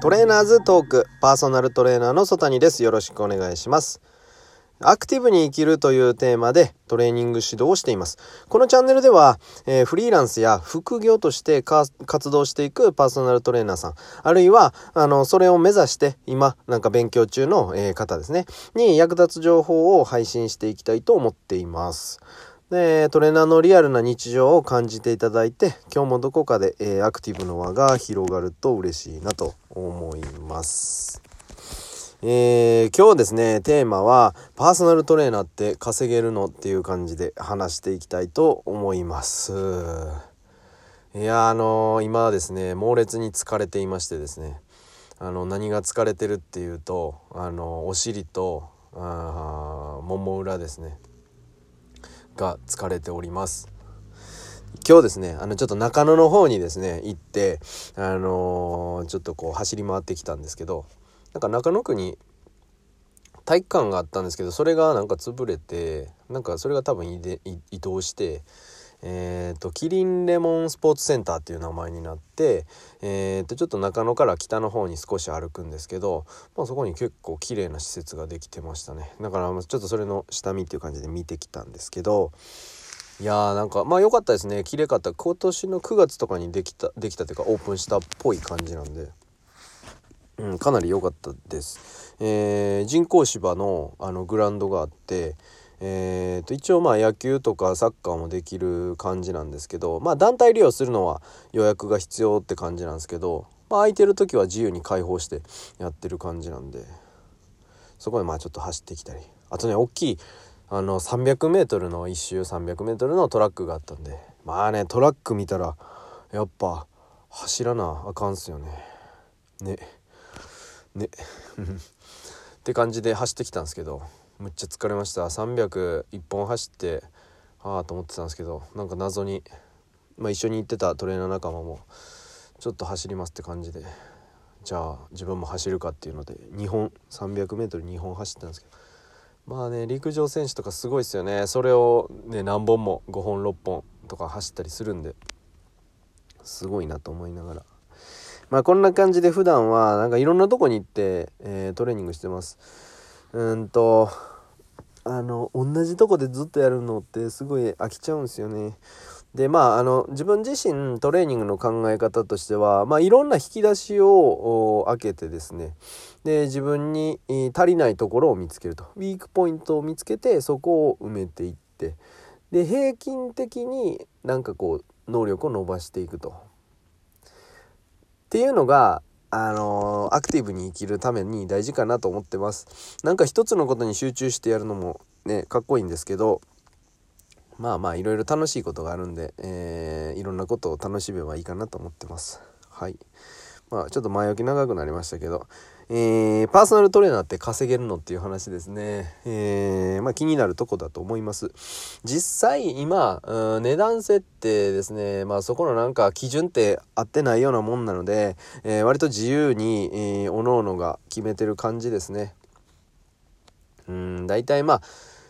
トレーナーズトークパーソナルトレーナーの曽谷ですよろしくお願いしますアクティブに生きるというテーマでトレーニング指導をしています。このチャンネルでは、えー、フリーランスや副業として活動していくパーソナルトレーナーさん、あるいは、あの、それを目指して今、なんか勉強中の、えー、方ですね、に役立つ情報を配信していきたいと思っています。で、トレーナーのリアルな日常を感じていただいて、今日もどこかで、えー、アクティブの輪が広がると嬉しいなと思います。えー、今日ですね、テーマは、パーソナルトレーナーって稼げるのっていう感じで話していきたいと思います。いや、あのー、今はですね、猛烈に疲れていましてですね、あの、何が疲れてるっていうと、あの、お尻と、あもも裏ですね。が疲れております。今日ですねあのちょっと中野の方にですね行ってあのー、ちょっとこう走り回ってきたんですけどなんか中野区に体育館があったんですけどそれがなんか潰れてなんかそれが多分移動してえーと、キリンレモンスポーツセンターっていう名前になって、えーと、ちょっと中野から北の方に少し歩くんですけど、まあ、そこに結構綺麗な施設ができてましたね。だからちょっとそれの下見っていう感じで見てきたんですけどいやーなんかまあ良かったですね。綺麗かった。今年の9月とかにできたできたというかオープンしたっぽい感じなんで。うん、かなり良かったです、えー、人工芝のあのグラウンドがあって、えー、と一応まあ野球とかサッカーもできる感じなんですけどまあ団体利用するのは予約が必要って感じなんですけど、まあ、空いてる時は自由に開放してやってる感じなんでそこでまあちょっと走ってきたり。あとね大きいあの 300m の1周 300m のトラックがあったんでまあねトラック見たらやっぱ走らなあかんすよね。ね。ね。って感じで走ってきたんですけどむっちゃ疲れました。301本走ってああと思ってたんですけどなんか謎に、まあ、一緒に行ってたトレーナー仲間もちょっと走りますって感じでじゃあ自分も走るかっていうので2本 300m2 本走ったんですけどまあね陸上選手とかすごいですよね。それをね何本も5本6本とか走ったりするんですごいなと思いながら。まあこんな感じで普段はなんかいろんなとこに行って、えー、トレーニングしてます。うんとあの同じとこでずっとやるのってすごい飽きちゃうんですよね。でまああの自分自身トレーニングの考え方としては、まあ、いろんな引き出しを開けてですねで自分に足りないところを見つけるとウィークポイントを見つけてそこを埋めていってで平均的になんかこう能力を伸ばしていくと。っていうのがあのー、アクティブに生きるために大事かなと思ってます。なんか一つのことに集中してやるのもね、かっこいいんですけど、まあまあいろいろ楽しいことがあるんで、えー、いろんなことを楽しめばいいかなと思ってます。はい。まあちょっと前置き長くなりましたけど、えー、パーソナルトレーナーって稼げるのっていう話ですね。えー、まあ、気になるとこだと思います。実際今、うん、値段設定ですね、まあそこのなんか基準って合ってないようなもんなので、えー、割と自由に、えー、各々が決めてる感じですね。うん、大体まあ、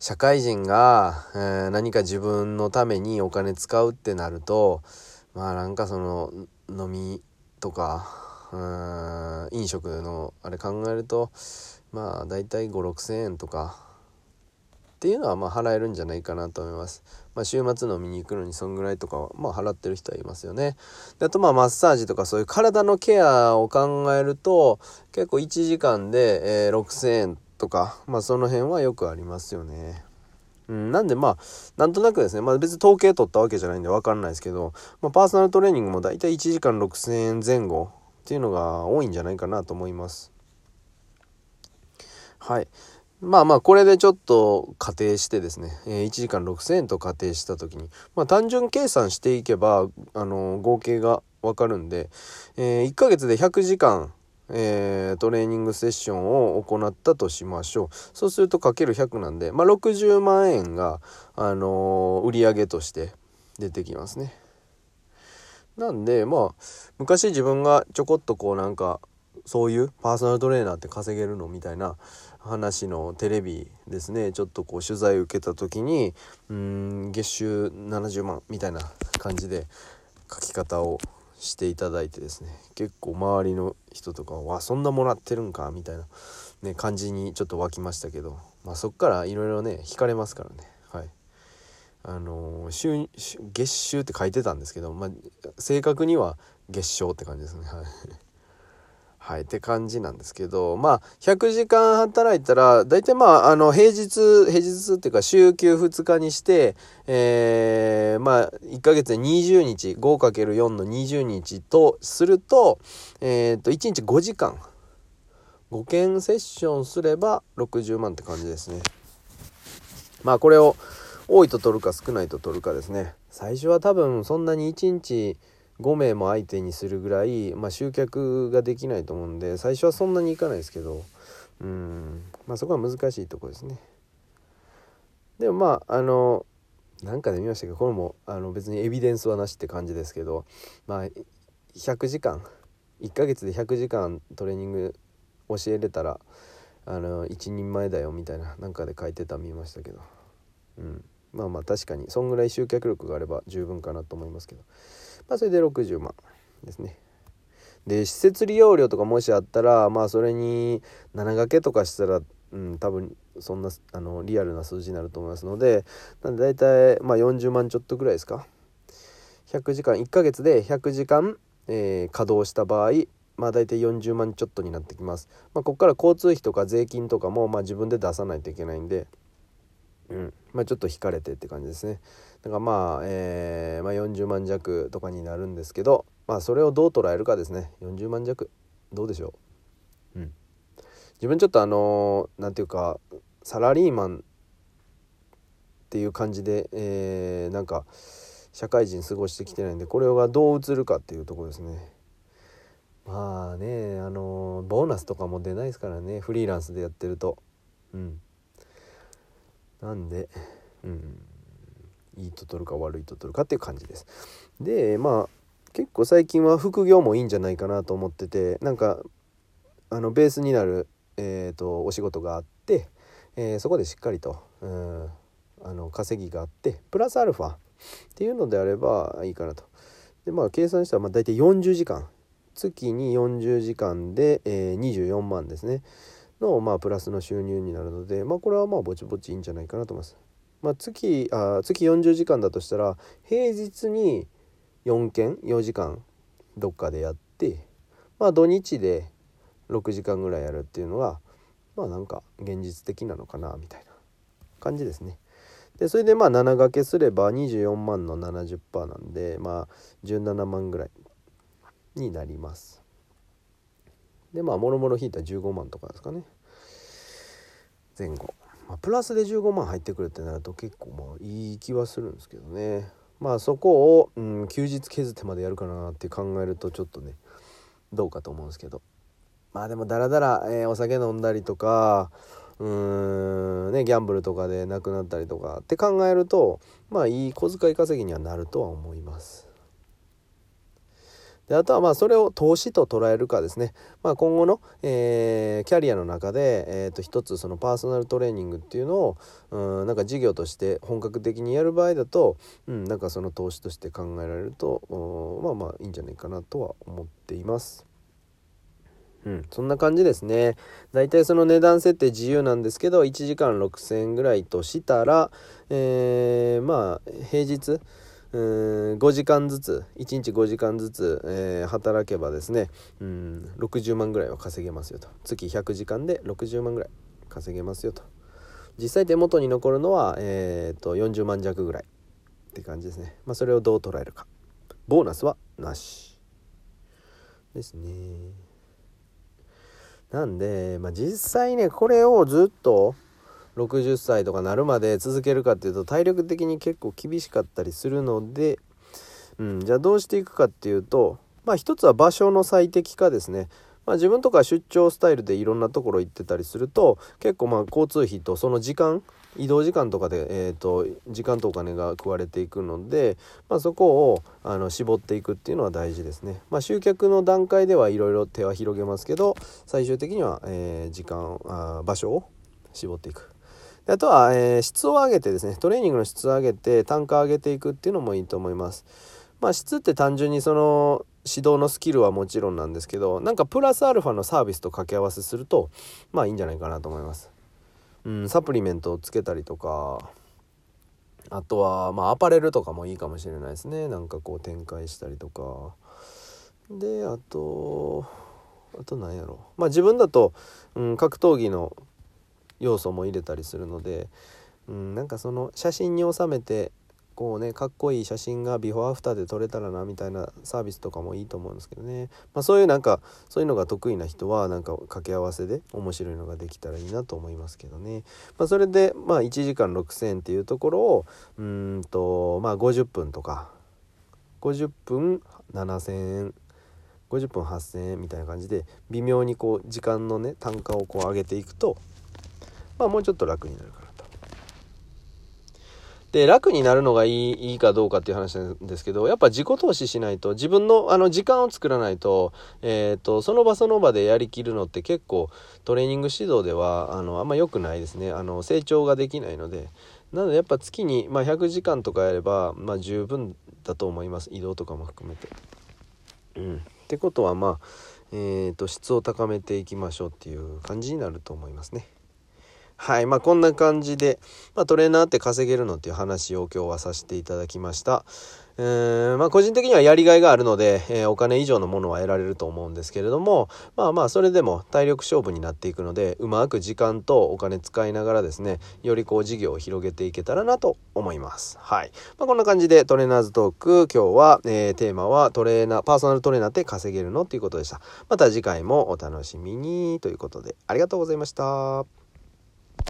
社会人が、えー、何か自分のためにお金使うってなると、まあなんかその飲みとか、飲食のあれ考えるとまあ大体5 6千円とかっていうのはま払えるんじゃないかなと思います。まあ、週末飲みに行くのにそんぐらいとかはま払ってる人はいますよね。であとまあマッサージとかそういう体のケアを考えると結構1時間で、え、6,000円とかまあその辺はよくありますよね。うん、なんでまあなんとなくですね、まあ、別に統計取ったわけじゃないんで分かんないですけど、まあ、パーソナルトレーニングも大体1時間6,000円前後っていうのが多いんじゃないかなと思います。はい。まあまあこれでちょっと仮定してですね、え1時間6000円と仮定した時に、まあ単純計算していけば、あの合計がわかるんで、えー、1ヶ月で100時間、えー、トレーニングセッションを行ったとしましょう。そうするとかける100なんで、まあ60万円が、あのー、売上として出てきますね。なんでまあ昔自分がちょこっとこうなんかそういうパーソナルトレーナーって稼げるのみたいな話のテレビですね。ちょっとこう取材受けた時にうん月収70万みたいな感じで書き方をしていただいてですね。結構周りの人とかは「そんなもらってるんか」みたいな、ね、感じにちょっと湧きましたけど、まあ、そっからいろいろね引かれますからね。あの、週月収って書いてたんですけど、まあ、正確には月賞って感じですね。はい。はい。って感じなんですけどまあ100時間働いたら大体まああの平日平日っていうか週休2日にしてえー、まあ1ヶ月で20日 5×4 の20日とするとえっ、ー、と1日5時間。5件セッションすれば60万って感じですね。まあこれを多いと取るか少ないと取るかですね。最初は多分そんなに1日5名も相手にするぐらい、まあ、集客ができないと思うんで最初はそんなにいかないですけどうんまあそこは難しいとこですね。でもまああのなんかで見ましたけ？どこれもあの別にエビデンスはなしって感じですけどまあ100時間1ヶ月で100時間トレーニング教えれたらあの一人前だよみたいななんかで書いてた見ましたけど。うん。まあまあ確かにそんぐらい集客力があれば十分かなと思いますけどまあ、それで60万ですね。で施設利用料とかもしあったらまあそれに7掛けとかしたら、うん、多分そんなあのリアルな数字になると思いますのでなんで大体、まあ、40万ちょっとぐらいですか100時間1ヶ月で100時間、えー、稼働した場合まあ大体40万ちょっとになってきます。まあ、ここから交通費とか税金とかもまあ自分で出さないといけないんで、うん。まあ、ちょっと引かれてって感じですね。だからまあ、えー、まあ、40万弱とかになるんですけど、まあ、それをどう捉えるかですね。40万弱どうでしょう、うん、自分ちょっとあの何、ー、て言うかサラリーマンっていう感じで、えー、なんか社会人過ごしてきてないんでこれがどう映るかっていうとこですね。まあねあの、ボーナスとかも出ないですからね。フリーランスでやってると。うん。なんでうんいいと取るか悪いと取るかっていう感じです。でまあ結構最近は副業もいいんじゃないかなと思っててなんかあのベースになる、えーと、お仕事があって、えー、そこでしっかりと、うん、あの稼ぎがあってプラスアルファっていうのであればいいかなと。でまあ計算したらまあ大体40時間月に40時間で、えー、24万ですねの、まあ、プラスの収入になるので、まあ、これはまあぼちぼちいいんじゃないかなと思います。まあ、月あ月40時間だとしたら平日に4件4時間どっかでやってまあ土日で6時間ぐらいやるっていうのがまあなんか現実的なのかなみたいな感じですね。でそれでまあ7掛けすれば24万の70%なんでまあ17万ぐらいになります。でまあもろもろ引いた15万とかですかね前後。まあ、プラスで15万入ってくるってなると結構まあいい気はするんですけどねまあそこを、うん、休日削ってまでやるかなって考えるとちょっとねどうかと思うんですけどまあでもだらだら、え、お酒飲んだりとかうーんねギャンブルとかで亡くなったりとかって考えるとまあいい小遣い稼ぎにはなるとは思います。であとはまあそれを投資と捉えるかですね、まあ、今後の、えー、キャリアの中で、えー、と一つそのパーソナルトレーニングっていうのをうんなんか事業として本格的にやる場合だと、うん、なんかその投資として考えられるとまあまあいいんじゃないかなとは思っています。うん、そんな感じですね。だいたいその値段設定自由なんですけど1時間6,000円ぐらいとしたら、えー、まあ平日うん5時間ずつ1日5時間ずつ、えー、働けばですねうん60万ぐらいは稼げますよと。月100時間で60万ぐらい稼げますよと。実際手元に残るのは、えーと、40万弱ぐらいって感じですね。まあそれをどう捉えるか。ボーナスはなしですね。なんで、まあ、実際ねこれをずっと60歳とかなるまで続けるかっていうと体力的に結構厳しかったりするので、うん、じゃあどうしていくかっていうとまあ一つは場所の最適化ですね。まあ、自分とか出張スタイルでいろんなところ行ってたりすると結構まあ交通費とその時間移動時間とかで、えーと、時間とお金が食われていくので、まあ、そこをあの絞っていくっていうのは大事ですね。まあ、集客の段階ではいろいろ手は広げますけど最終的には、えー、時間あ場所を絞っていく。であとは、えー、質を上げてですねトレーニングの質を上げて単価を上げていくっていうのもいいと思います。まあ、質って単純にその指導のスキルはもちろんなんですけどなんかプラスアルファのサービスと掛け合わせするとまあいいんじゃないかなと思います。うん、サプリメントをつけたりとかあとはまあアパレルとかもいいかもしれないですねなんかこう展開したりとかであとあと何やろまあ自分だと、うん、格闘技の要素も入れたりするので、うん、なんかその写真に収めてこうねかっこいい写真がビフォーアフターで撮れたらなみたいなサービスとかもいいと思うんですけどね、まあ、そういうなんかそういうのが得意な人はなんか掛け合わせで面白いのができたらいいなと思いますけどね、まあ、それでまあ1時間6,000っていうところをうんとまあ50分とか50分7,000円50分8,000円みたいな感じで微妙にこう時間のね単価をこう上げていくとまあもうちょっと楽になるかなと。で楽になるのがいいいいかどうかっていう話なんですけどやっぱ自己投資しないと自分のあの時間を作らないと,、えーと、その場その場でやりきるのって結構トレーニング指導ではあのあんま良くないですねあの成長ができないのでなのでやっぱ月に、まあ、100時間とかやれば、まあ、十分だと思います移動とかも含めて。うん、ってことはまあ、えーと質を高めていきましょうっていう感じになると思いますね。はい。まあ、こんな感じで、まあ、トレーナーって稼げるのっていう話を今日はさせていただきました。えー、まあ、個人的にはやりがいがあるので、えー、お金以上のものは得られると思うんですけれども、まあまあ、それでも体力勝負になっていくので、うまく時間とお金使いながらですね、よりこう事業を広げていけたらなと思います。はい。まあ、こんな感じでトレーナーズトーク、今日は、えー、テーマはトレーナー、パーソナルトレーナーって稼げるのっていうことでした。また次回もお楽しみにということで、ありがとうございました。